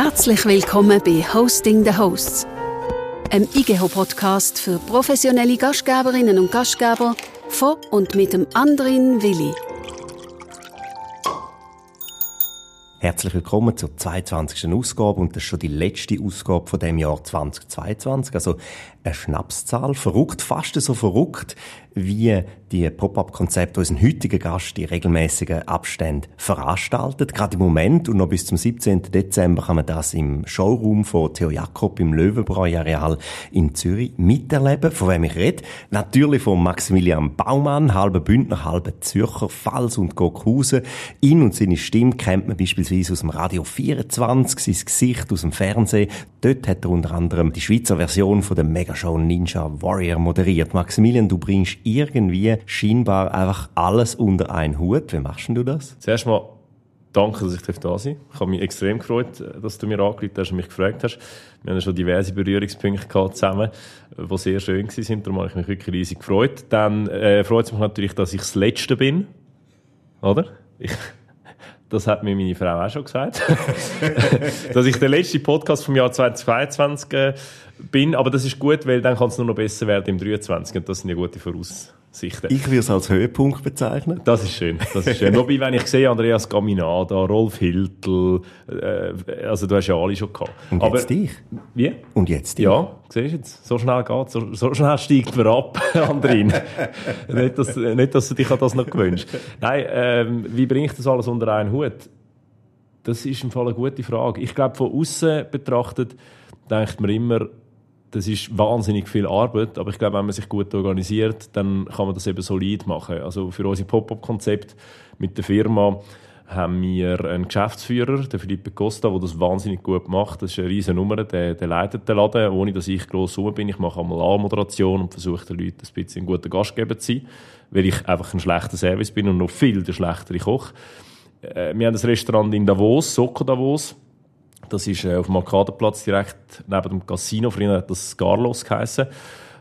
Herzlich willkommen bei Hosting the Hosts, einem IGEHO-Podcast für professionelle Gastgeberinnen und Gastgeber von und mit dem Andrin Willi. Herzlich willkommen zur 22. Ausgabe und das ist schon die letzte Ausgabe von dem Jahr 2022. Also eine Schnapszahl, verrückt, fast so verrückt, wie die Pop-up-Konzepte unseren heutigen Gast die regelmäßigen Abstände veranstaltet. Gerade im Moment und noch bis zum 17. Dezember kann man das im Showroom von Theo Jakob im Löwenbräu-Areal in Zürich miterleben. Von wem ich rede? Natürlich von Maximilian Baumann, halber Bündner, halber Zürcher, Pfalz und Gockhausen. Ihn und seine Stimme kennt man beispielsweise aus dem Radio 24, sein Gesicht aus dem Fernsehen. Dort hat er unter anderem die Schweizer Version von der Megashow Ninja Warrior moderiert. Maximilian, du bringst irgendwie scheinbar einfach alles unter einen Hut. Wie machst du das? Zuerst mal danke, dass ich da sein darf. Ich habe mich extrem gefreut, dass du mir angerufen hast und mich gefragt hast. Wir haben schon diverse Berührungspunkte gehabt zusammen, die sehr schön waren. Darum habe ich mich wirklich riesig gefreut. Dann äh, freut es mich natürlich, dass ich das Letzte bin. Oder? Ich, das hat mir meine Frau auch schon gesagt. dass ich der letzte Podcast vom Jahr 2022 äh, bin. Aber das ist gut, weil dann kann es nur noch besser werden im 23. Und das sind ja gute Voraussichten. Ich würde es als Höhepunkt bezeichnen. Das ist schön. Das ist schön. Wobei, wenn ich sehe, Andreas Gaminada, Rolf Hiltl, äh, also du hast ja alle schon gehabt. Und Aber, jetzt dich. Wie? Und jetzt dich. Ja, siehst du jetzt? So schnell geht so, so schnell steigt man ab, Andrin. nicht, dass, nicht, dass du dich an das noch gewünscht. Nein, ähm, wie bringe ich das alles unter einen Hut? Das ist im Fall eine gute Frage. Ich glaube, von außen betrachtet, denkt man immer, das ist wahnsinnig viel Arbeit, aber ich glaube, wenn man sich gut organisiert, dann kann man das eben solid machen. Also für unser Pop-up-Konzept mit der Firma haben wir einen Geschäftsführer, den Felipe Costa, der das wahnsinnig gut macht. Das ist eine riesige Nummer, der, der leitet den Laden, ohne dass ich gross rum bin. Ich mache einmal A-Moderation und versuche den Leuten ein bisschen ein guter Gastgeber zu sein, weil ich einfach ein schlechter Service bin und noch viel der schlechtere Koch. Äh, wir haben das Restaurant in Davos, Soko Davos, das ist äh, auf dem Arkadenplatz direkt neben dem Casino. Früher hat das Carlos geheissen.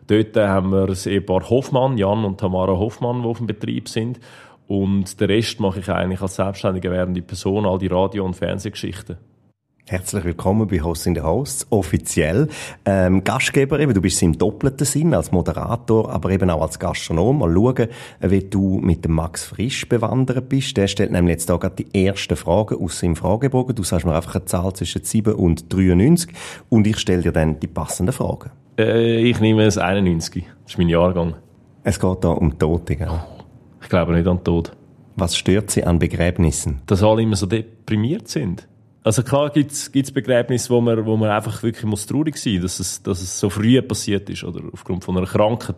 Dort äh, haben wir das Ehepaar Hoffmann, Jan und Tamara Hoffmann, die auf dem Betrieb sind. Und den Rest mache ich eigentlich als selbstständige werdende Person, all die Radio- und Fernsehgeschichten. Herzlich willkommen bei Host in the Hosts, offiziell. Ähm, Gastgeber eben, du bist im doppelten Sinn, als Moderator, aber eben auch als Gastronom. Mal schauen, wie du mit dem Max Frisch bewandert bist. Der stellt nämlich jetzt da gerade die ersten Fragen aus seinem Fragebogen. Du sagst mir einfach eine Zahl zwischen 7 und 93 und ich stelle dir dann die passenden Fragen. Äh, ich nehme es 91. Das ist mein Jahrgang. Es geht da um Tote, gell? Ich glaube nicht an den Tod. Was stört Sie an Begräbnissen? Dass alle immer so deprimiert sind. Also klar gibt es Begräbnisse, wo man, wo man einfach wirklich muss traurig sein muss, dass es, dass es so früh passiert ist oder aufgrund von einer Krankheit,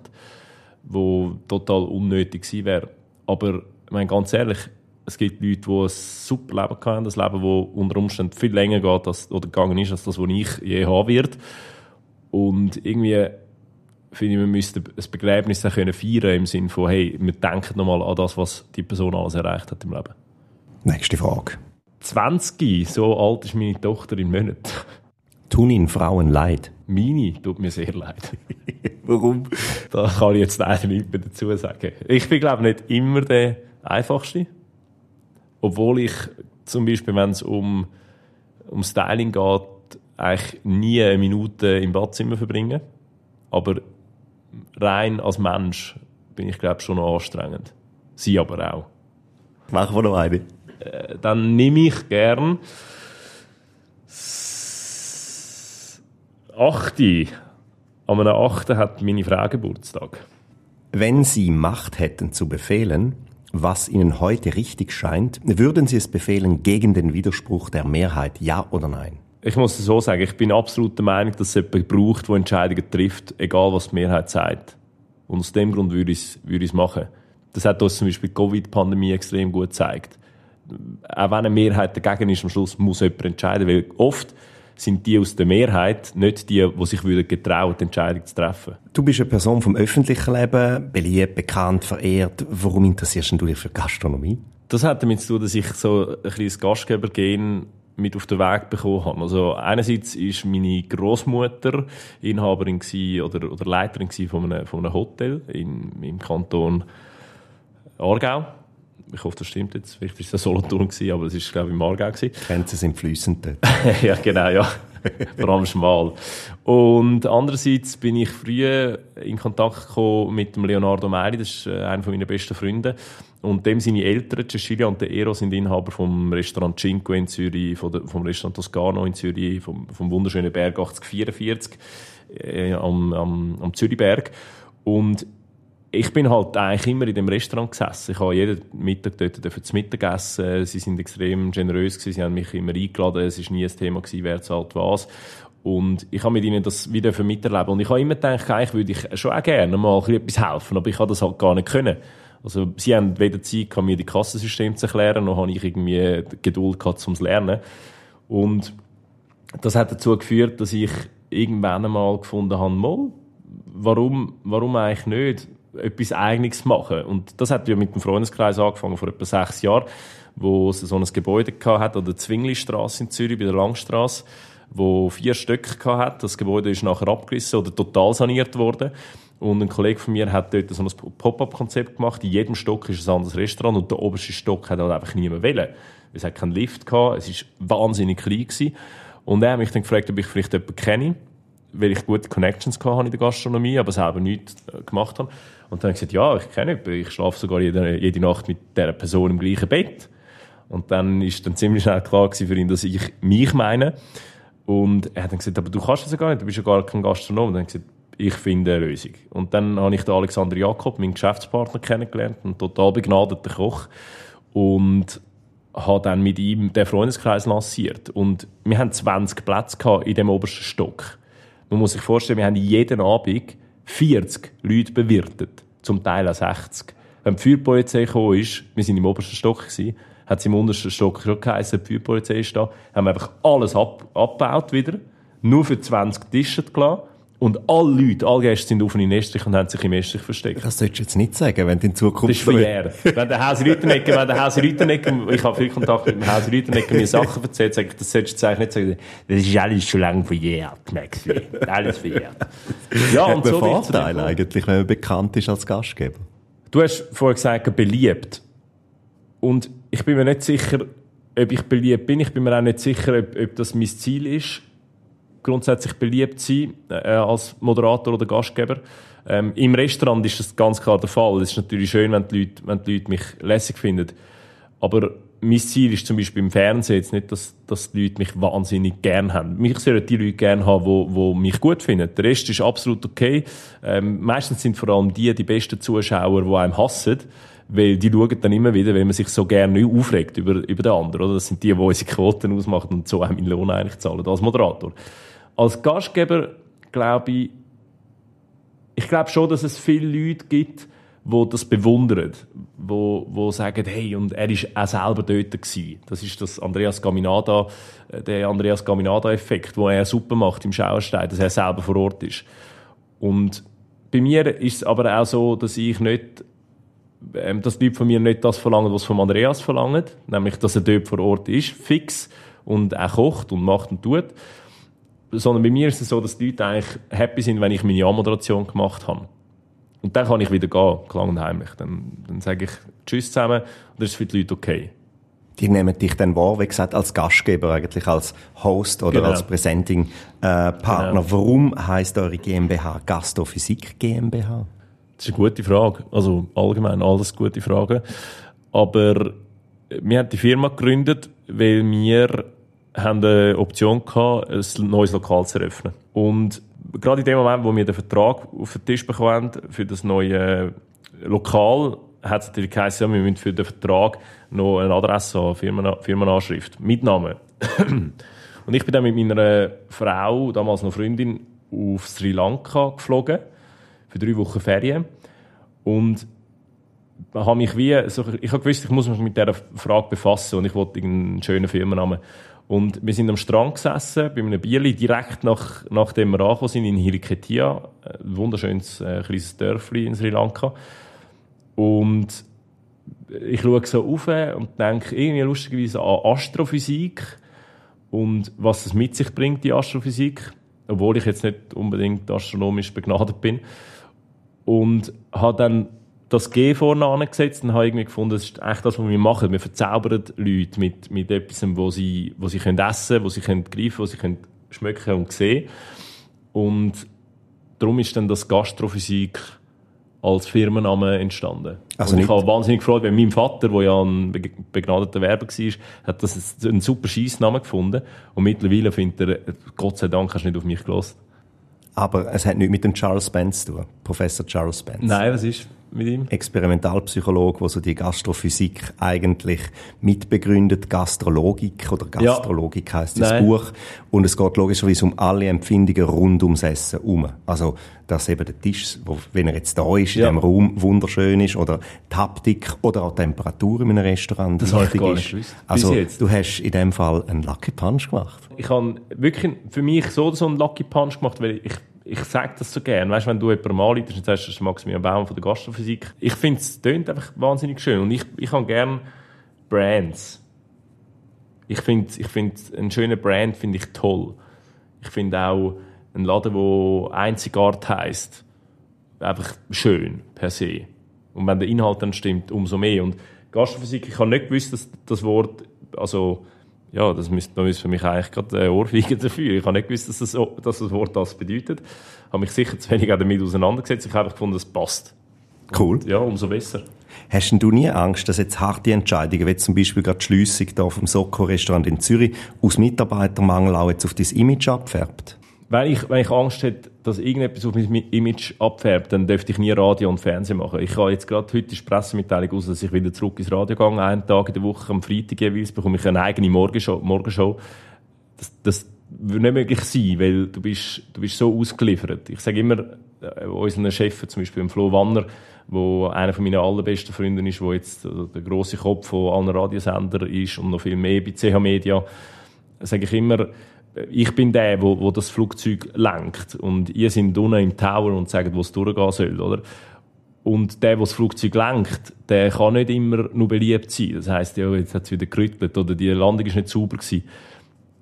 die total unnötig gewesen wäre. Aber ich meine, ganz ehrlich, es gibt Leute, die ein super Leben haben, das Leben, das unter Umständen viel länger geht als, oder gegangen ist, als das, was ich je haben werde. Und irgendwie finde ich, wir müssten ein Begräbnis auch können feiern im Sinne von, hey, wir denken nochmal an das, was die Person alles erreicht hat im Leben. Nächste Frage. 20, so alt ist meine Tochter in Monaten. Tun Ihnen Frauen leid? Meine tut mir sehr leid. Warum? Da kann ich jetzt leider nichts mehr dazu sagen. Ich bin, glaube ich, nicht immer der Einfachste. Obwohl ich zum Beispiel, wenn es um, um Styling geht, eigentlich nie eine Minute im Badzimmer verbringe. Aber rein als Mensch bin ich, glaube ich, schon noch anstrengend. Sie aber auch. Machen wir noch eine. Äh, dann nehme ich gern 8. An einem 8. hat meine Frau Geburtstag. Wenn Sie Macht hätten zu befehlen, was Ihnen heute richtig scheint, würden Sie es befehlen gegen den Widerspruch der Mehrheit, ja oder nein? Ich muss es so sagen, ich bin absolut der Meinung, dass es jemanden braucht, der Entscheidungen trifft, egal was die Mehrheit sagt. Und aus dem Grund würde ich es, würde ich es machen. Das hat uns zum Beispiel die Covid-Pandemie extrem gut gezeigt. Auch wenn eine Mehrheit dagegen ist, am Schluss muss jemand entscheiden, weil oft sind die aus der Mehrheit nicht die, die sich würden getrauen, die Entscheidung zu treffen. Du bist eine Person vom öffentlichen Leben, beliebt, bekannt, verehrt. Warum interessierst du dich für Gastronomie? Das hat damit zu tun, dass ich so ein kleines Gastgebergehen mit auf den Weg bekommen habe. Also einerseits ist meine Großmutter Inhaberin oder, oder Leiterin von einem, von einem Hotel in, im Kanton Aargau ich hoffe, das stimmt jetzt. Vielleicht war es ein Solothurn, gewesen, aber es war, glaube ich, im Aargau. Gewesen. Grenzen sind fließend dort. ja, genau, ja. Vor allem schmal. Und andererseits bin ich früher in Kontakt gekommen mit dem Leonardo Meiri, das ist äh, einer meiner besten Freunde. Und dem seine Eltern, Cecilia und der Ero, sind Inhaber vom Restaurant Cinque in Zürich, vom Restaurant Toscano in Zürich, vom, vom wunderschönen Berg 8044 äh, am, am, am Zürichberg. Und ich bin halt eigentlich immer in dem Restaurant gesessen. Ich habe jeden Mittag dort zu Mittag essen. Sie sind extrem generös gewesen. Sie haben mich immer eingeladen. Es war nie ein Thema gewesen, wer zahlt was. Und ich habe mit ihnen das wieder miterleben. Und ich habe immer gedacht, eigentlich würde ich schon auch gerne mal etwas helfen. Aber ich habe das halt gar nicht können. Also, sie haben weder Zeit mir die Kassensysteme zu erklären, noch habe ich irgendwie Geduld gehabt, um zu lernen. Und das hat dazu geführt, dass ich irgendwann einmal gefunden habe, mal, warum, warum eigentlich nicht etwas Eigenes machen? Und das hat ja mit dem Freundeskreis angefangen, vor etwa sechs Jahren, wo es so ein Gebäude hat, an der Zwinglistrasse in Zürich, bei der Langstrasse, wo vier Stöcke hat. Das Gebäude ist nachher abgerissen oder total saniert worden. Und ein Kollege von mir hat dort so ein Pop-up-Konzept gemacht. In jedem Stock ist ein anderes Restaurant und der oberste Stock hat halt einfach niemand wählen. Es hat keinen Lift gehabt, es war wahnsinnig klein gewesen. Und er hat mich dann gefragt, ob ich vielleicht jemanden kenne, weil ich gute Connections hatte in der Gastronomie, aber selber nichts äh, gemacht habe. Und dann habe ich gesagt, ja, ich kenne jemanden, ich schlafe sogar jede, jede Nacht mit dieser Person im gleichen Bett. Und dann ist dann ziemlich schnell klar für ihn, dass ich mich meine. Und er hat dann gesagt, aber du kannst das ja gar nicht, du bist ja gar kein Gastronom. Und dann habe ich gesagt, ich finde eine Lösung. Und dann habe ich den Alexander Jakob, meinen Geschäftspartner, kennengelernt, einen total begnadeter Koch. Und habe dann mit ihm den Freundeskreis lanciert. Und wir haben 20 Plätze in dem obersten Stock. Man muss sich vorstellen, wir haben jeden Abend 40 Leute bewirtet. Zum Teil auch 60. Wenn die Feuerpolizei gekommen ist, wir sind im obersten Stock gewesen, hat es im untersten Stock schon geheißen, die Feuerpolizei ist da, haben wir einfach alles ab, abgebaut wieder, nur für 20 Tische gelassen und alle Leute, alle Gäste sind auf einen Estrich und haben sich im Estrich versteckt. Das solltest du jetzt nicht sagen, wenn du in Zukunft... Das ist verjährt. wenn der Hauser Rüttenegger, wenn der Hauser Rüttenegger, ich habe viel Kontakt mit dem Hauser Rüttenegger, mir Sachen erzählt, sage ich, das solltest du eigentlich nicht sagen. Das ist alles schon lange verjährt, Maxi. Alles verjährt. Ja, und so Vorteil eigentlich, wenn man bekannt ist als Gastgeber. Du hast vorher gesagt, beliebt. Und ich bin mir nicht sicher, ob ich beliebt bin. Ich bin mir auch nicht sicher, ob, ob das mein Ziel ist grundsätzlich beliebt sein äh, als Moderator oder Gastgeber. Ähm, Im Restaurant ist das ganz klar der Fall. Es ist natürlich schön, wenn die, Leute, wenn die Leute mich lässig finden. Aber mein Ziel ist zum Beispiel im Fernsehen jetzt nicht, dass, dass die Leute mich wahnsinnig gern haben. Mich sollen die Leute gern haben, die, die mich gut finden. Der Rest ist absolut okay. Ähm, meistens sind vor allem die die besten Zuschauer, die einem hassen. Weil die schauen dann immer wieder, wenn man sich so gerne aufregt über, über den anderen. Oder? Das sind die, die unsere Quoten ausmachen und so einem Lohn eigentlich zahlen als Moderator. Als Gastgeber glaube ich, ich glaube schon, dass es viele Leute gibt, die das bewundern, wo, wo sagen, hey, und er ist auch selber dort gewesen. Das ist das Andreas Gaminada, äh, der Andreas Gaminada-Effekt, wo er super macht im Schauerstein, dass er selber vor Ort ist. Und bei mir ist es aber auch so, dass ich nicht, ähm, dass die Leute von mir nicht das verlangen, was von Andreas verlangen, nämlich, dass er dort vor Ort ist, fix, und auch kocht und macht und tut, sondern bei mir ist es so, dass die Leute eigentlich happy sind, wenn ich meine Anmoderation gemacht habe. Und dann kann ich wieder gehen, klang und heimlich. Dann, dann sage ich Tschüss zusammen und das ist für die Leute okay. Die nehmen dich dann wahr, wie gesagt, als Gastgeber, eigentlich als Host oder genau. als Presenting-Partner. Genau. Warum heißt eure GmbH Gastrophysik GmbH? Das ist eine gute Frage. Also allgemein alles gute Fragen. Aber wir haben die Firma gegründet, weil wir haben eine Option gehabt, ein neues Lokal zu eröffnen. Und gerade in dem Moment, wo wir den Vertrag auf den Tisch bekommen für das neue Lokal, hat es natürlich geheißen, wir müssen für den Vertrag noch eine Adresse haben, Firmen, Firmenanschrift, mit. Und ich bin dann mit meiner Frau, damals noch Freundin, auf Sri Lanka geflogen, für drei Wochen Ferien. Und habe mich wie, so, ich habe gewusst, ich muss mich mit dieser Frage befassen und ich wollte einen schönen Firmennamen. Und wir sind am Strand gesessen, bei einem Bierli, direkt nach, nachdem wir angekommen sind, in Hiriketia, ein wunderschönes äh, kleines Dörfli in Sri Lanka. Und ich schaue so auf und denke irgendwie lustigerweise an Astrophysik und was es mit sich bringt, die Astrophysik, obwohl ich jetzt nicht unbedingt astronomisch begnadet bin. Und habe dann das G vorne angesetzt und habe irgendwie gefunden, das ist echt das, was wir machen. Wir verzaubern Leute mit, mit etwas, wo sie, wo sie können essen, wo sie können greifen, wo sie können schmecken und sehen. Und darum ist dann das Gastrophysik als Firmenname entstanden. Also und ich habe wahnsinnig gefreut, weil mein Vater, der ja ein begnadeter Werber war, hat das einen super Scheissnamen gefunden. Und mittlerweile findet er, Gott sei Dank hast du nicht auf mich gelassen. Aber es hat nichts mit dem Charles Spence zu tun, Professor Charles Spence. Nein, was ist mit ihm? Experimentalpsychologe, der so die Gastrophysik eigentlich mitbegründet. Gastrologik oder Gastrologik ja. heißt das Nein. Buch. Und es geht logischerweise um alle Empfindungen rund ums Essen um. Also, dass eben der Tisch, wo, wenn er jetzt da ist, in ja. dem Raum wunderschön ist, oder die Haptik oder auch die Temperatur in einem Restaurant das wichtig habe ich gar ist. Also, du hast in dem Fall einen Lucky Punch gemacht. Ich habe wirklich für mich so, so einen Lucky Punch gemacht, weil ich ich sage das so gerne. Weißt, wenn du jemanden anleitest und sagst, das ist Maximilian Baum von der Gastrophysik. Ich finde, es tönt einfach wahnsinnig schön. Und ich, ich habe gerne Brands. Ich finde, ich find, einen schönen Brand finde ich toll. Ich finde auch einen Laden, der Einzigart heisst, einfach schön, per se. Und wenn der Inhalt dann stimmt, umso mehr. Und Gastrophysik, ich habe nicht gewusst, dass das Wort, also, ja, das müsste, da müsste für mich eigentlich gerade eine Ohrfeige dafür. Ich habe nicht gewusst, dass das, dass das Wort das bedeutet. Ich habe mich sicher zu wenig damit auseinandergesetzt. Ich habe einfach gefunden, es passt. Cool. Und, ja, umso besser. Hast denn du nie Angst, dass jetzt harte Entscheidungen, wie zum Beispiel gerade die Schliessung hier vom Soko-Restaurant in Zürich, aus Mitarbeitermangel auch jetzt auf dein Image abfärbt? Wenn ich, wenn ich Angst hätte, dass irgendetwas auf mein Image abfärbt, dann dürfte ich nie Radio und Fernsehen machen. Ich habe jetzt gerade heute die Pressemitteilung aus, dass ich wieder zurück ins Radio gehe. Einen Tag in der Woche, am Freitag jeweils, bekomme ich eine eigene Morgenshow. Morgenshow. Das, das würde nicht möglich sein, weil du bist, du bist so ausgeliefert. Ich sage immer, äh, unseren Chef, zum Beispiel Flo Wanner, wo einer von meinen allerbesten Freunden ist, wo jetzt der große Kopf von allen Radiosendern ist und noch viel mehr bei CH Media, sage ich immer, ich bin der, wo, wo das Flugzeug lenkt und ihr seid unten im Tower und sagt, wo es durchgehen soll, oder? Und der, der das Flugzeug lenkt, der kann nicht immer nur beliebt sein. Das heisst, ja, jetzt hat es wieder gerüttelt oder die Landung ist nicht sauber gewesen.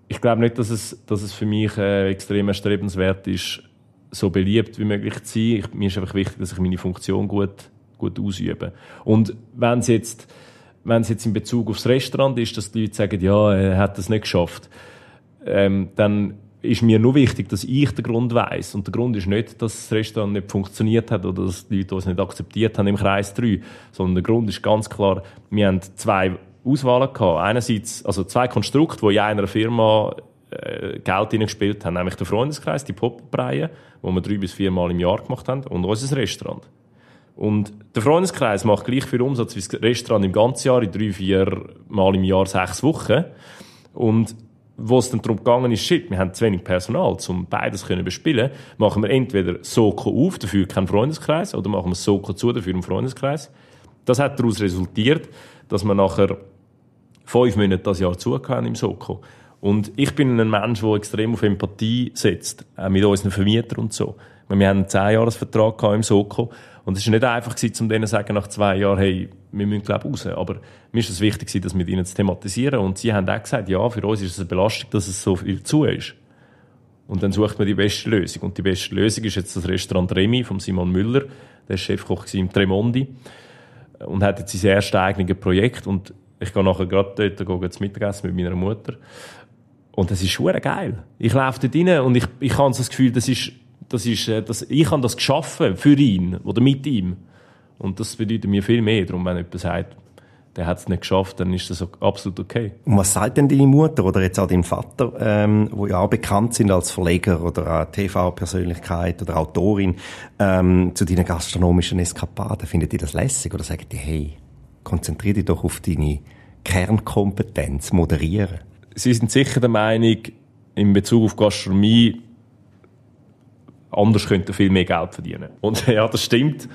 Ich glaube nicht, dass es, dass es für mich äh, extrem erstrebenswert ist, so beliebt wie möglich zu sein. Ich, mir ist einfach wichtig, dass ich meine Funktion gut, gut ausübe. Und wenn es jetzt, jetzt in Bezug aufs Restaurant ist, dass die Leute sagen, ja, er hat das nicht geschafft, ähm, dann ist mir nur wichtig, dass ich den Grund weiß. Und der Grund ist nicht, dass das Restaurant nicht funktioniert hat oder dass die Leute uns nicht akzeptiert haben im Kreis 3, sondern der Grund ist ganz klar, wir haben zwei Auswahlen gehabt. Einerseits, also zwei Konstrukte, die in einer Firma äh, Geld hineingespielt haben, nämlich der Freundeskreis, die Popbreie, wo wir drei bis vier Mal im Jahr gemacht haben, und unser Restaurant. Und der Freundeskreis macht gleich viel Umsatz wie das Restaurant im ganzen Jahr, in drei, vier Mal im Jahr, sechs Wochen. Und wo es dann darum gegangen ist, shit, wir haben zu wenig Personal, um beides können bespielen, machen wir entweder Soko auf, dafür keinen Freundeskreis, oder machen wir Soko zu, dafür einen Freundeskreis. Das hat daraus resultiert, dass wir nachher fünf Monate das Jahr zugehören im Soko. Und ich bin ein Mensch, der extrem auf Empathie setzt, auch mit unseren Vermietern und so. Wir haben einen 10-Jahres-Vertrag im Soko und es war nicht einfach, um denen zu sagen, nach zwei Jahren, hey, wir müssen, glaube ich, raus. Aber mir ist es wichtig, das mit ihnen zu thematisieren. Und sie haben auch gesagt, ja, für uns ist es eine Belastung, dass es so viel zu ist. Und dann sucht man die beste Lösung. Und die beste Lösung ist jetzt das Restaurant Remi von Simon Müller. Der ist Chefkoch im Tremondi. Und hat jetzt sein erstes eigenes Projekt. Und ich gehe nachher gerade dort zum Mittagessen mit meiner Mutter. Und das ist schon geil. Ich laufe dort rein und ich, ich habe das Gefühl, das ist das ist, äh, das, ich habe das geschaffen für ihn oder mit ihm. Und das bedeutet mir viel mehr. Darum, wenn jemand sagt, der hat es nicht geschafft, dann ist das absolut okay. Und was sagt denn deine Mutter oder jetzt auch dein Vater, ähm, wo ja auch bekannt sind als Verleger oder TV-Persönlichkeit oder Autorin, ähm, zu deinen gastronomischen Eskapaden? Findet ihr das lässig oder sagt ihr, hey, konzentriere dich doch auf deine Kernkompetenz, moderieren? Sie sind sicher der Meinung, in Bezug auf Gastronomie anders könnte viel mehr Geld verdienen. Und ja, das stimmt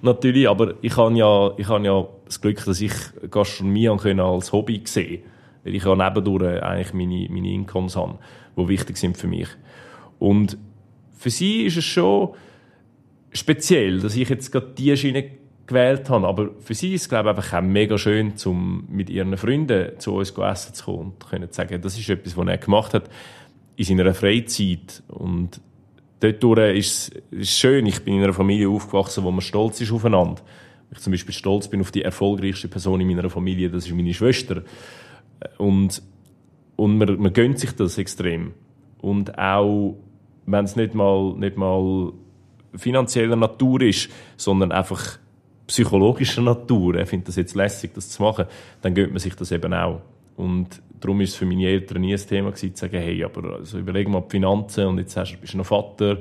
natürlich, aber ich habe ja, ich habe ja das Glück, dass ich Gastronomie als Hobby sehen weil ich ja nebendurch eigentlich meine, meine Incomes habe, die wichtig sind für mich. Und für sie ist es schon speziell, dass ich jetzt gerade diese Schiene gewählt habe, aber für sie ist es, glaube ich, einfach auch mega schön, um mit ihren Freunden zu uns essen zu kommen und können sagen, das ist etwas, was er gemacht hat in seiner Freizeit und dort ist es schön. Ich bin in einer Familie aufgewachsen, wo man stolz ist aufeinander. ich zum Beispiel stolz bin auf die erfolgreichste Person in meiner Familie, das ist meine Schwester. Und, und man, man gönnt sich das extrem. Und auch, wenn es nicht mal, nicht mal finanzieller Natur ist, sondern einfach psychologischer Natur, er findet das jetzt lässig, das zu machen, dann gönnt man sich das eben auch. Und darum ist es für meine Eltern nie ein Thema gewesen, zu sagen, hey, aber also überleg mal die Finanzen und jetzt hast, bist du noch Vater.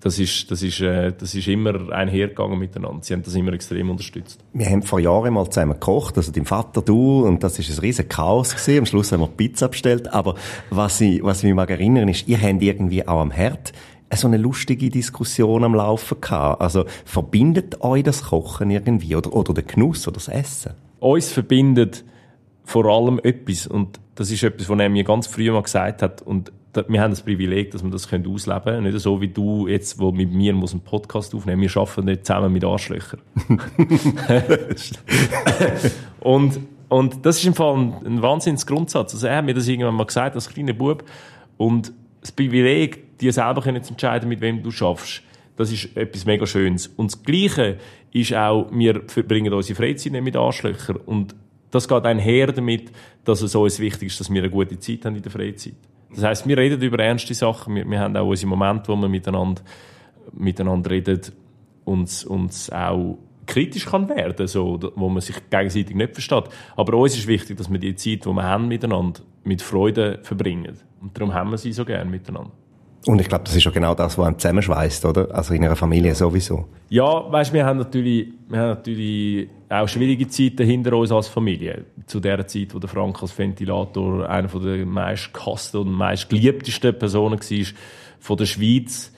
Das ist, das ist, äh, das ist immer einhergegangen miteinander. Sie haben das immer extrem unterstützt. Wir haben vor Jahren mal zusammen gekocht, also dein Vater, du, und das ist ein riesen Chaos gewesen. Am Schluss haben wir Pizza bestellt. Aber was ich, was ich mich mag erinnern ist, ihr habt irgendwie auch am Herd so eine lustige Diskussion am Laufen gehabt. Also verbindet euch das Kochen irgendwie oder, oder der Genuss oder das Essen? Uns verbindet vor allem etwas. Und das ist etwas, was er mir ganz früh mal gesagt hat. Und wir haben das Privileg, dass wir das ausleben können. Nicht so wie du jetzt, wo mit mir muss einen Podcast aufnehmen Wir arbeiten nicht zusammen mit Arschlöchern. und, und das ist im Fall ein, ein Wahnsinnsgrundsatz. Also er hat mir das irgendwann mal gesagt, als kleiner Bub. Und das Privileg, dir selber zu entscheiden, mit wem du schaffst, das ist etwas mega Schönes. Und das Gleiche ist auch, wir verbringen unsere Freizeit nicht mit Arschlöchern. Und das geht einher damit, dass es uns wichtig ist, dass wir eine gute Zeit haben in der Freizeit. Das heißt, wir reden über ernste Sachen. Wir, wir haben auch unsere Momente, wo wir miteinander, miteinander reden und uns auch kritisch kann werden, so, wo man sich gegenseitig nicht versteht. Aber uns ist wichtig, dass wir die Zeit, die wir haben miteinander, mit Freude verbringen. Und darum haben wir sie so gerne miteinander. Und ich glaube, das ist ja genau das, was einem zusammenschweißt, oder? Also in einer Familie sowieso. Ja, weißt, wir haben natürlich, wir haben natürlich auch schwierige Zeiten hinter uns als Familie. Zu der Zeit, wo der Frank als Ventilator einer der meist gehassten und meist geliebtesten Personen war von der Schweiz,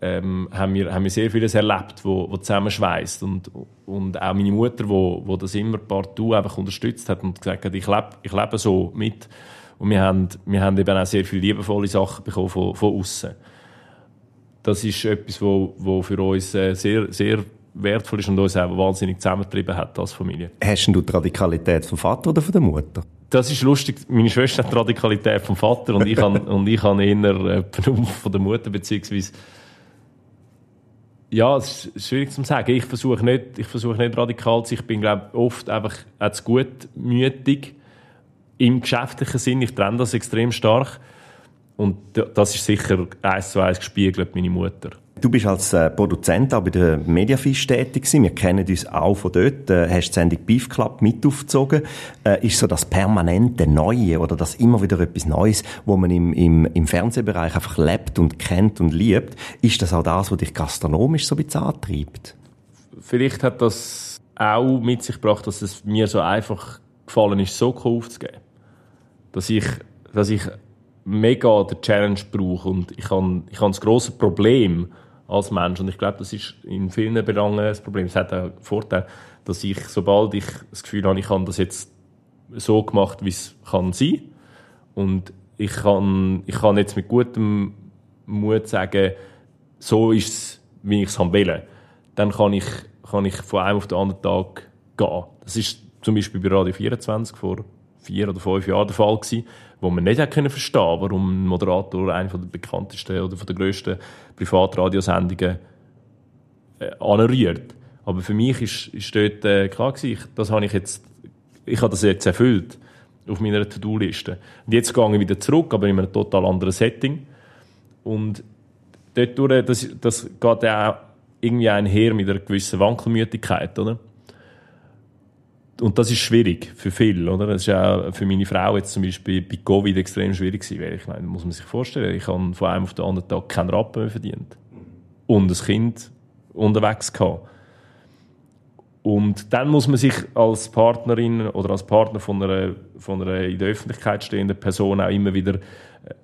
ähm, haben, wir, haben wir sehr vieles erlebt, wo, wo zusammenschweißt und und auch meine Mutter, wo, wo das immer partout einfach unterstützt hat und gesagt hat, ich lebe, ich lebe so mit und wir haben, wir haben eben auch sehr viele liebevolle Sachen bekommen von, von außen. Das ist etwas, wo, wo für uns äh, sehr, sehr wertvoll ist und uns auch wahnsinnig zusammengetrieben hat als Familie. Hast du die Radikalität vom Vater oder von der Mutter? Das ist lustig. Meine Schwester hat die Radikalität vom Vater und ich habe, und ich habe eher äh, von der Mutter, beziehungsweise ja, es ist schwierig zu sagen. Ich versuche nicht, ich versuche nicht radikal zu sein. Ich bin, glaube oft einfach zu gutmütig im geschäftlichen Sinn, ich trenne das extrem stark. Und das ist sicher eins zu eins gespiegelt, meine Mutter. Du bist als äh, Produzent auch bei der Mediafisch tätig gewesen. Wir kennen uns auch von dort. Äh, hast die Sendung Beef Club mit aufgezogen. Äh, ist so das permanente Neue oder das immer wieder etwas Neues, wo man im, im, im Fernsehbereich einfach lebt und kennt und liebt. Ist das auch das, was dich gastronomisch so ein bisschen antreibt? Vielleicht hat das auch mit sich gebracht, dass es mir so einfach gefallen ist, so aufzugeben dass ich, dass ich mega den Challenge brauche und ich habe, ich habe das grosse Problem als Mensch und ich glaube, das ist in vielen Belangen das Problem. Es hat auch einen Vorteil, dass ich, sobald ich das Gefühl habe, ich habe das jetzt so gemacht, wie es kann sein und ich kann, ich kann jetzt mit gutem Mut sagen, so ist es, wie ich es will, dann kann ich, kann ich von einem auf den anderen Tag gehen. Das ist zum Beispiel bei Radio 24 vor vier oder fünf Jahren der Fall gewesen, wo man nicht können verstehen warum ein Moderator einer der bekanntesten oder der grössten Privatradiosendungen äh, anrührt. Aber für mich ist, ist dort äh, klar gewesen, das habe ich jetzt, ich habe das jetzt erfüllt auf meiner To-Do-Liste. Und jetzt gehe ich wieder zurück, aber in einem total anderen Setting. Und dort durch, das, das geht auch irgendwie einher mit einer gewissen Wankelmütigkeit, oder? Und das ist schwierig für viele, oder? Das ist ja für meine Frau jetzt zum Beispiel bei Covid extrem schwierig gewesen, weil ich meine, muss man sich vorstellen, ich habe von einem auf den anderen Tag keinen Rappen mehr verdient. Und ein Kind unterwegs gehabt. Und dann muss man sich als Partnerin oder als Partner von einer, von einer in der Öffentlichkeit stehenden Person auch immer wieder äh,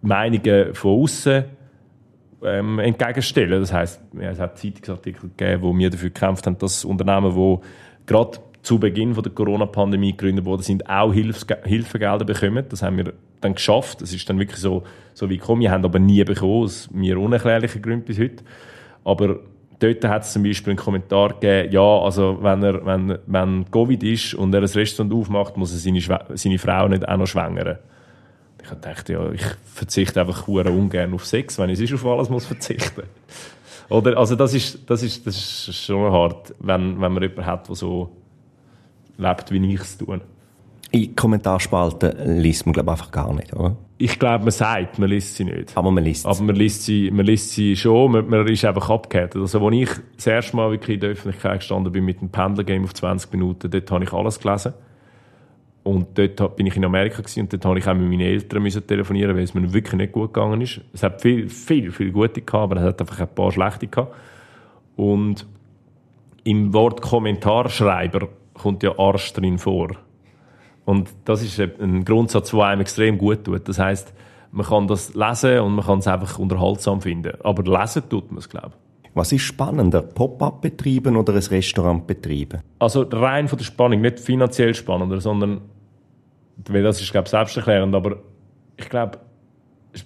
Meinungen von außen ähm, entgegenstellen. Das heißt, es hat Zeitungsartikel gegeben, wo wir dafür gekämpft haben, dass Unternehmen, wo gerade zu Beginn von der Corona-Pandemie gegründet worden sind, auch Hilfs Hilfegelder bekommen. Das haben wir dann geschafft. Das ist dann wirklich so, so wie gekommen. Wir haben aber nie bekommen, aus mir unerklärlichen Gründen bis heute. Aber dort hat es zum Beispiel einen Kommentar gegeben, ja, also wenn er, wenn, wenn Covid ist und er ein Restaurant aufmacht, muss er seine, seine Frau nicht auch noch schwängern. Ich dachte, ja, ich verzichte einfach ungern auf Sex, wenn ich sonst auf alles muss verzichten Oder, also das ist, das ist, das ist schon hart, wenn, wenn man jemanden hat, der so lebt, wie ich es tue. In Kommentarspalten liest man, glaube einfach gar nicht, oder? Ich glaube, man sagt, man liest sie nicht. Aber man liest Aber man liest sie, man liest sie schon, man, man ist einfach abgehärtet. Also, als ich das erste Mal wirklich in der Öffentlichkeit gestanden bin mit einem Pendler-Game auf 20 Minuten, dort habe ich alles gelesen. Und dort bin ich in Amerika gewesen, und dort habe ich auch mit meinen Eltern müssen telefonieren, weil es mir wirklich nicht gut gegangen ist. Es hat viel, viel, viel gute gehabt, aber es hat einfach ein paar schlechte gehabt. Und im Wort Kommentarschreiber kommt ja Arsch drin vor. Und das ist ein Grundsatz, der einem extrem gut tut. Das heißt, man kann das lesen und man kann es einfach unterhaltsam finden. Aber lesen tut man es, glaube ich. Was ist spannender, Pop-up betreiben oder ein Restaurant betreiben? Also rein von der Spannung, nicht finanziell spannender, sondern, weil das ist, glaube ich, selbsterklärend, aber ich glaube,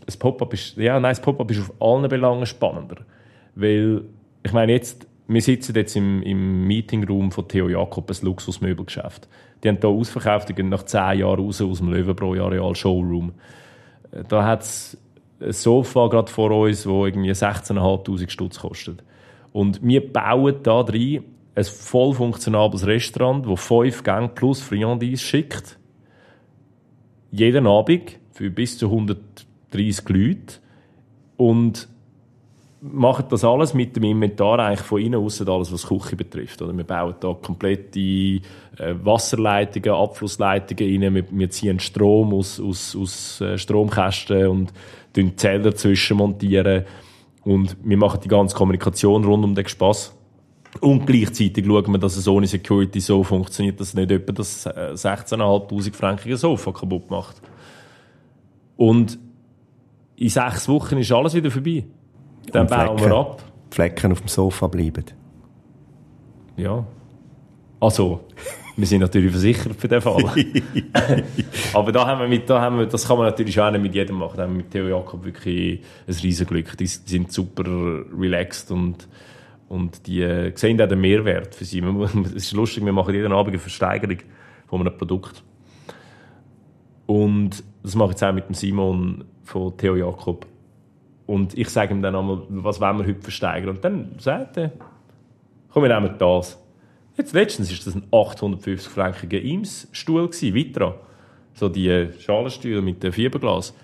das Pop-up ist, ja, nein, das Pop-up ist auf allen Belangen spannender. Weil, ich meine, jetzt, wir sitzen jetzt im, im Meetingroom von Theo Jakob, ein Luxusmöbelgeschäft. Die haben hier ausverkauft, die gehen nach zehn Jahren raus aus dem Löwenbräu-Areal Showroom. Da hat es ein Sofa gerade vor uns, das irgendwie 16'500 Stutz kostet. Und wir bauen da drin ein voll funktionables Restaurant, das fünf Gänge plus Friandise schickt. Jeden Abend für bis zu 130 Leute. Und machen das alles mit dem Inventar eigentlich von innen aus alles, was Küche betrifft. Oder wir bauen da komplette äh, Wasserleitungen, Abflussleitungen rein. Wir, ziehen Strom aus, aus, aus äh, Stromkästen und montieren Zähler dazwischen montieren. Und wir machen die ganze Kommunikation rund um den Spass. Und gleichzeitig schauen wir, dass es ohne Security so funktioniert, dass nicht jemand das 16.500 frankige Sofa kaputt macht. Und in sechs Wochen ist alles wieder vorbei. Dann bauen wir ab. Flecken auf dem Sofa bleiben. Ja. Also, wir sind natürlich versichert für den Fall. Aber da haben wir mit, da haben wir, das kann man natürlich auch nicht mit jedem machen. Da haben wir mit Theo Jakob wirklich ein riesen Glück. Die sind super relaxed und, und die sehen auch den Mehrwert für sie. Es ist lustig, wir machen jeden Abend eine Versteigerung von einem Produkt. Und das mache ich jetzt auch mit dem Simon von Theo Jakob. Und ich sage ihm dann einmal, was wollen wir heute versteigern? Und dann sagt er, komm, wir nehmen das. Jetzt letztens war das ein 850-frankiger Eames-Stuhl, Vitra. So die Schalenstühle mit dem Fiberglas.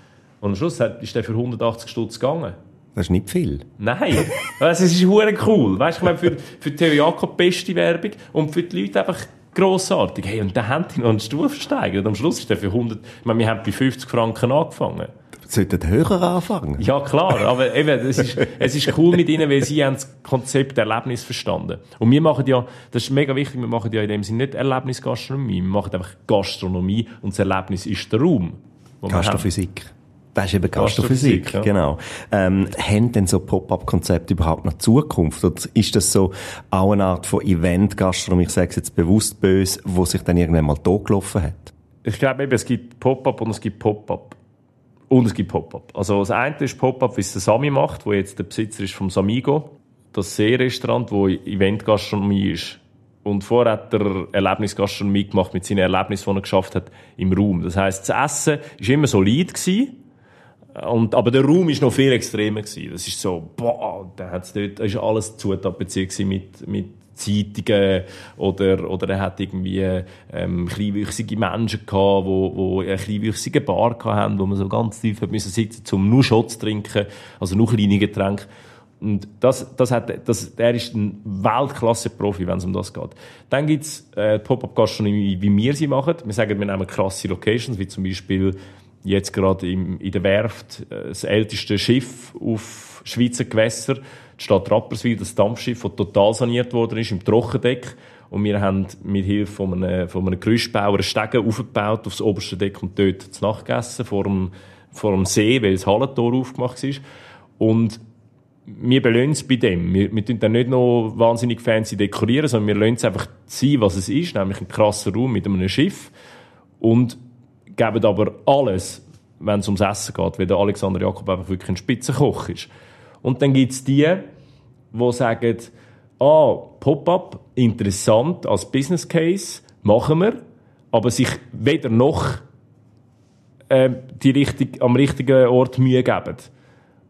Und am Schluss ist der für 180 Stutz gegangen. Das ist nicht viel. Nein, es ist hure cool. Weißt, ich meine, für, für Theo Jakob beste Werbung und für die Leute einfach grossartig. Hey, und dann haben die noch einen Stuhl versteigert. Am Schluss ist der für 100, ich meine, wir haben bei 50 Franken angefangen sollten höher anfangen. Ja, klar, aber eben, es ist, es ist cool mit ihnen, weil sie haben das Konzept Erlebnis verstanden. Und wir machen ja, das ist mega wichtig, wir machen ja in dem Sinne nicht Erlebnisgastronomie, wir machen einfach Gastronomie und das Erlebnis ist der Raum. Gastrophysik. Das ist eben Gastrophysik, Gastrophysik ja. genau. Ähm, haben denn so Pop-up-Konzepte überhaupt noch Zukunft? Oder ist das so auch eine Art von Event-Gastronomie, ich sage es jetzt bewusst böse, wo sich dann irgendwann mal totgelaufen hat? Ich glaube eben, es gibt Pop-up und es gibt Pop-up. Und es gibt Pop-up. Also das eine ist Pop-up, wie es der Sami macht, wo jetzt der Besitzer ist vom Samigo. Das Seerestaurant, wo Eventgastronomie ist. Und vorher hat er Erlebnisgastronomie gemacht mit seinen Erlebnissen, die er geschafft hat im Raum. Das heisst, das Essen war immer solid gewesen. Und, aber der Raum ist noch viel extremer gewesen. Das ist so, boah, da hat's dort, ist alles zutapeziert mit, mit Zeitungen oder, oder er hat irgendwie ähm, kleinwüchsige Menschen gehabt, wo, wo eine kleinwüchsige Bar hatten, wo man so ganz tief hat müssen sitzen, um nur Schotz zu trinken, also nur kleine Getränke. Und das, das hat, das, er ist ein Weltklasse-Profi, wenn es um das geht. Dann gibt's äh, Pop-Up-Gastronomie, wie wir sie machen. Wir sagen, wir nehmen krasse Locations, wie zum Beispiel jetzt gerade in der Werft äh, das älteste Schiff auf Schweizer Gewässer Stadt Rapperswil, das Dampfschiff, das total saniert worden ist, im Trockendeck. Und wir haben mit Hilfe von einem, von einem Gerüstbauer einen Stegen aufgebaut aufs oberste Deck und dort zu Nacht gegessen, vor dem, vor dem See, weil das Hallentor aufgemacht ist. Und wir belöhnen es bei dem. Wir, wir tun dann nicht noch wahnsinnig fancy dekorieren, sondern wir lassen es einfach sein, was es ist, nämlich ein krasser Raum mit einem Schiff. Und geben aber alles, wenn es ums Essen geht, weil der Alexander Jakob einfach wirklich ein Spitzenkoch ist. Und dann gibt es die, die sagen, ah, Pop-up, interessant als Business Case, machen wir, aber sich weder noch äh, die richtig, am richtigen Ort Mühe geben.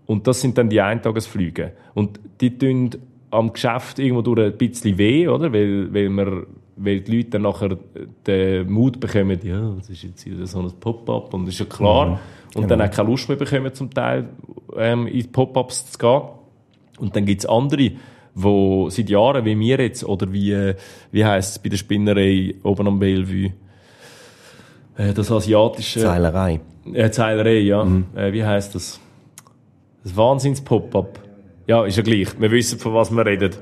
Und das sind dann die Eintagesflüge. Und die tun am Geschäft irgendwo durch ein bisschen weh, oder? Weil, weil, wir, weil die Leute dann nachher den Mut bekommen, ja, das ist jetzt wieder so ein Pop-up und das ist ja klar. Mhm, und dann genau. auch keine Lust mehr bekommen, zum Teil ähm, in Pop-ups zu gehen. Und dann gibt's andere, wo seit Jahren, wie wir jetzt, oder wie, wie heisst es bei der Spinnerei oben am Bellevue, äh, das asiatische... Zeilerei. Äh, Zeilerei, ja. Mhm. Äh, wie heisst das? Das Wahnsinns-Pop-up. Ja, ist ja gleich. Wir wissen, von was wir reden.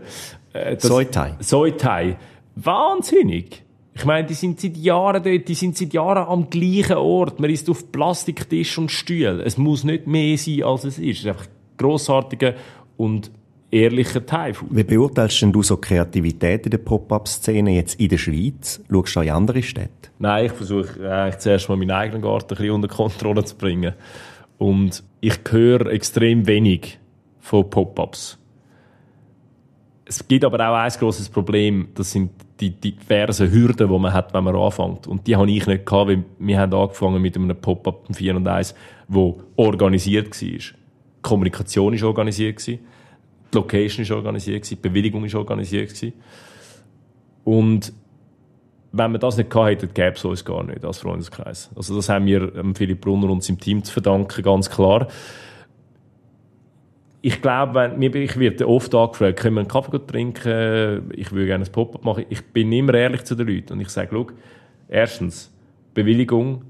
Äh, Soitai. Soitai. Wahnsinnig. Ich meine, die sind seit Jahren dort, die sind seit Jahren am gleichen Ort. Man ist auf Plastiktisch und Stühlen. Es muss nicht mehr sein, als es ist. Es ist einfach grossartiger und ehrlicher Teil. Wie beurteilst denn du so Kreativität in der Pop-Up-Szene jetzt in der Schweiz? Schaust du in andere Städte? Nein, ich versuche eigentlich zuerst mal meinen eigenen Garten ein bisschen unter Kontrolle zu bringen. Und ich höre extrem wenig von Pop-ups. Es gibt aber auch ein grosses Problem, das sind die, die diversen Hürden, die man hat, wenn man anfängt. Und die habe ich nicht gehabt, weil wir haben angefangen mit einem Pop-up im 4 und 1, wo organisiert war. Die Kommunikation war organisiert, die Location war organisiert, die Bewilligung war organisiert. Und wenn wir das nicht gehabt hätten, gäbe es uns gar nicht als Freundeskreis. Also das haben wir Philipp Brunner und seinem Team zu verdanken, ganz klar ich glaube, wenn, ich werde oft angefragt, können wir einen Kaffee trinken, ich würde gerne ein Pop-up machen. Ich bin immer ehrlich zu den Leuten und ich sage, schau, erstens, Bewilligung,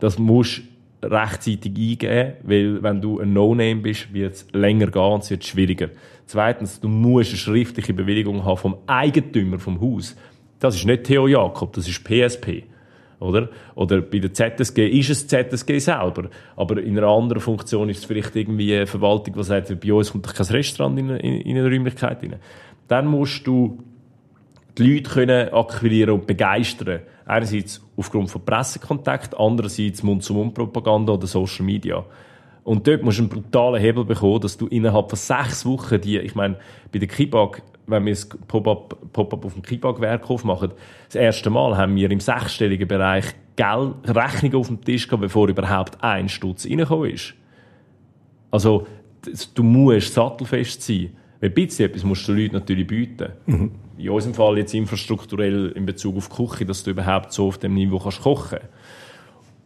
das musst du rechtzeitig eingeben, weil wenn du ein No-Name bist, wird es länger gehen und es wird schwieriger. Zweitens, du musst eine schriftliche Bewilligung haben vom Eigentümer vom Haus. Das ist nicht Theo Jakob, das ist PSP oder? Oder bei der ZSG ist es ZSG selber, aber in einer anderen Funktion ist es vielleicht irgendwie eine Verwaltung, die sagt, bei uns kommt kein Restaurant in, in, in eine Räumlichkeit rein. Dann musst du die Leute können akquirieren und begeistern. Einerseits aufgrund von Pressekontakt, andererseits Mund-zu-Mund-Propaganda oder Social Media. Und dort musst du einen brutalen Hebel bekommen, dass du innerhalb von sechs Wochen die, ich meine, bei der Kibak wenn wir das Pop-up Pop auf dem Kiba-Gewerk machen, das erste Mal haben wir im sechsstelligen Bereich Geld, Rechnungen auf dem Tisch gehabt, bevor überhaupt ein Stutz reingekommen ist. Also, du musst sattelfest sein. Weil ein bisschen etwas musst du den Leuten natürlich bieten. Mhm. In unserem Fall jetzt infrastrukturell in Bezug auf die Küche, dass du überhaupt so auf dem Niveau kannst kochen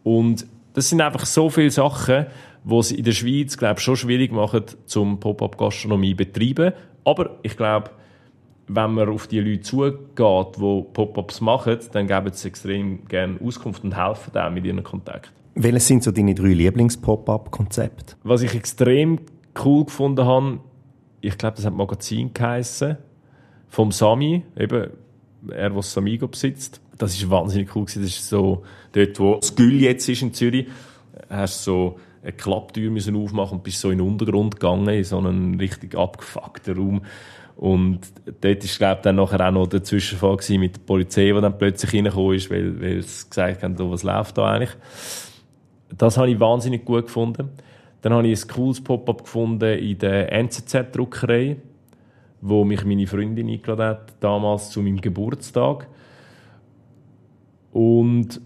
Und das sind einfach so viele Sachen, die es in der Schweiz, glaube ich, schon schwierig machen, zum Pop-up-Gastronomie betreiben. Aber ich glaube, wenn man auf die Leute zugeht, die Pop-ups machen, dann geben sie extrem gerne Auskunft und helfen auch mit ihren Kontakten. Welche sind so deine drei Lieblings-Pop-up-Konzepte? Was ich extrem cool gefunden habe, ich glaube, das hat Magazin geheissen, vom Sami, eben, er, der Samigo besitzt. Das ist wahnsinnig cool gewesen. Das ist so, dort, wo das Gül jetzt ist in Zürich, hast so eine Klapptür müssen aufmachen und bist so in den Untergrund gegangen, in so einen richtig abgefuckten Raum. Und dort ist, glaube ich, dann nachher auch noch der Zwischenfall mit der Polizei, die dann plötzlich reingekommen ist, weil, weil sie gesagt haben, was läuft da eigentlich. Das habe ich wahnsinnig gut gefunden. Dann habe ich ein cooles Pop-up gefunden in der NZZ-Druckerei, wo mich meine Freundin eingeladen hat, damals zu meinem Geburtstag. Und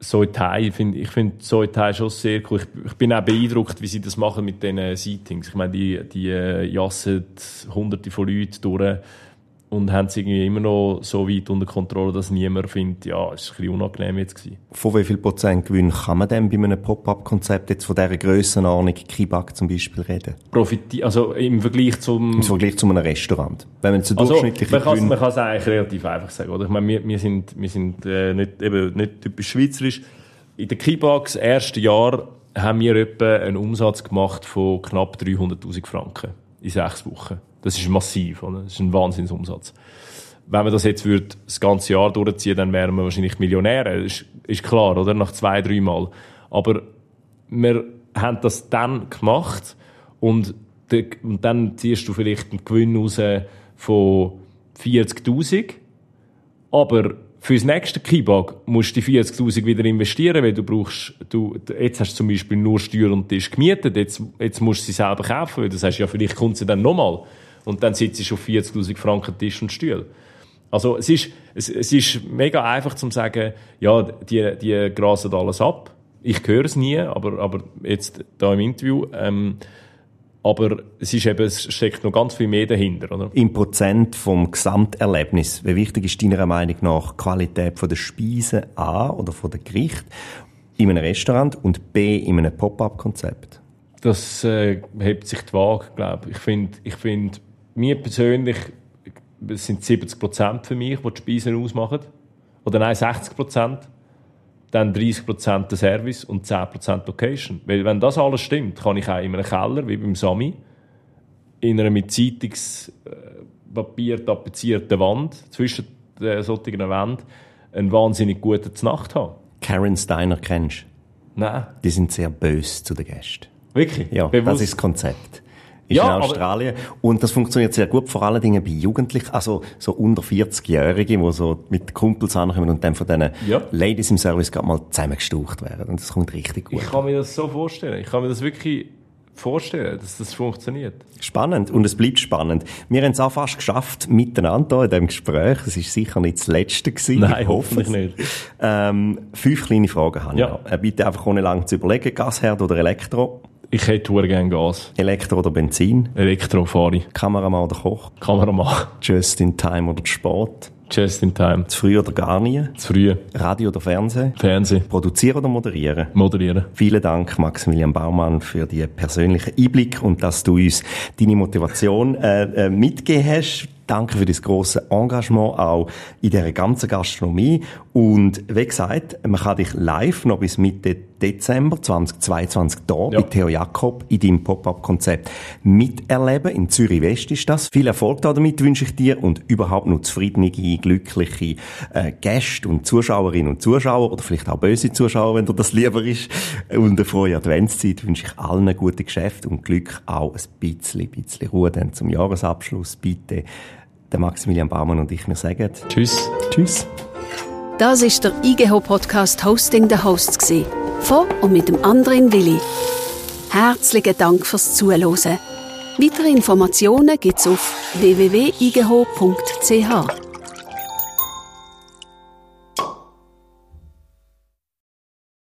Soitai, ich finde ich find Soitai schon sehr cool. Ich, ich, bin auch beeindruckt, wie sie das machen mit diesen Seatings. Ich meine, die, die äh, jassen hunderte von Leuten durch und haben es irgendwie immer noch so weit unter Kontrolle, dass niemand findet, ja, es war ein bisschen unangenehm jetzt gewesen. Von wie viel Prozent Gewinn kann man denn bei einem Pop-up-Konzept jetzt von dieser Grössenordnung Kibak zum Beispiel reden? Profiti also im Vergleich zum... Im Vergleich zu einem Restaurant. Wenn man zu also, man kann man kann es eigentlich relativ einfach sagen, oder? Ich meine, wir, wir sind, wir sind äh, nicht, eben, nicht typisch schweizerisch. In der Kibaks ersten Jahr haben wir etwa einen Umsatz gemacht von knapp 300'000 Franken in sechs Wochen. Das ist massiv, oder? Das ist ein Wahnsinnsumsatz. Wenn man das jetzt würde, das ganze Jahr durchziehen, dann wären wir wahrscheinlich Millionäre. Das ist, ist klar, oder? Nach zwei, drei Mal. Aber wir haben das dann gemacht und, und dann ziehst du vielleicht einen Gewinn raus von 40.000. Aber fürs nächste Keybag musst du die 40.000 wieder investieren, weil du brauchst, du, jetzt hast du zum Beispiel nur Stühle und Tisch gemietet, jetzt, jetzt musst du sie selber kaufen, weil das heißt ja, vielleicht kommt sie dann nochmal. Und dann sitzt du auf 40.000 Franken Tisch und Stuhl. Also, es ist, es, es ist mega einfach zu sagen, ja, die, die grasen alles ab. Ich höre es nie, aber, aber jetzt da im Interview. Ähm, aber es ist eben, es steckt noch ganz viel mehr dahinter, oder? Im Prozent vom Gesamterlebnis, wie wichtig ist deiner Meinung nach die Qualität von der Speise A oder von der Gericht in einem Restaurant und B in einem Pop-up-Konzept? Das äh, hebt sich die Waage, glaube ich. Ich finde, ich find, mir persönlich sind 70 Prozent für mich, die die Speisen ausmachen. Oder nein, 60 Prozent. Dann 30 Prozent der Service und 10 Prozent Location. Weil wenn das alles stimmt, kann ich auch in einem Keller, wie beim Sami, in einer mit Zeitungspapier tapezierten Wand, zwischen den solchen Wänden, eine wahnsinnig gute Nacht haben. Karen Steiner kennst du? Nein. Die sind sehr böse zu den Gästen. Wirklich? Ja, Bewusst. das ist das Konzept. Ist Ja, in Australien. Und das funktioniert sehr gut, vor allen Dingen bei Jugendlichen, also so unter 40-Jährigen, die so mit Kumpels ankommen und dann von diesen Ja. Ladies im Service gerade mal zusammengestaucht werden. Und das kommt richtig gut. Ich kann mir das so vorstellen. Ich kann mir das wirklich vorstellen, dass das funktioniert. Spannend. Und es bleibt spannend. Wir haben es auch fast geschafft, miteinander hier in diesem Gespräch. Es ist sicher nicht das letzte gewesen. Nein, Ich hoffe hoffentlich nicht. Ähm, fünf kleine Fragen habe Ja. ich noch. Äh, Bitte einfach ohne lange zu überlegen. Gasherd oder Elektro? Ich hätte verdammt gerne Gas. Elektro oder Benzin? Elektro fahre ich. Kameramann oder Koch? Kameramann. Just in Time oder Sport? Just in time. Zu früh oder gar nie? Zu früh. Radio oder Fernsehen? Fernsehen. Produzieren oder moderieren? Moderieren. Vielen Dank, Maximilian Baumann, für die persönlichen Einblick und dass du uns deine Motivation äh, äh, mitgegeben hast. Danke für das große Engagement auch in dieser ganzen Gastronomie. Und wie gesagt, man kann dich live noch bis Mitte Dezember 2022 hier Ja. bei Theo Jakob in deinem Pop-Up-Konzept miterleben. In Zürich West ist das. Viel Erfolg damit wünsche ich dir und überhaupt nur zufriedene, glückliche äh, Gäste und Zuschauerinnen und Zuschauer oder vielleicht auch böse Zuschauer, wenn dir das lieber ist. Und eine frohe Adventszeit wünsche ich allen ein gutes Geschäft und Glück auch ein bisschen, bisschen Ruhe dann zum Jahresabschluss. Bitte, der Maximilian Baumann und ich, wir sagen Tschüss. Tschüss. Das ist der IGH Podcast Hosting the Hosts gsi. Von und mit dem anderen Willi. Herzlichen Dank fürs Zuhören. Weitere Informationen gibt's auf www.igh.ch.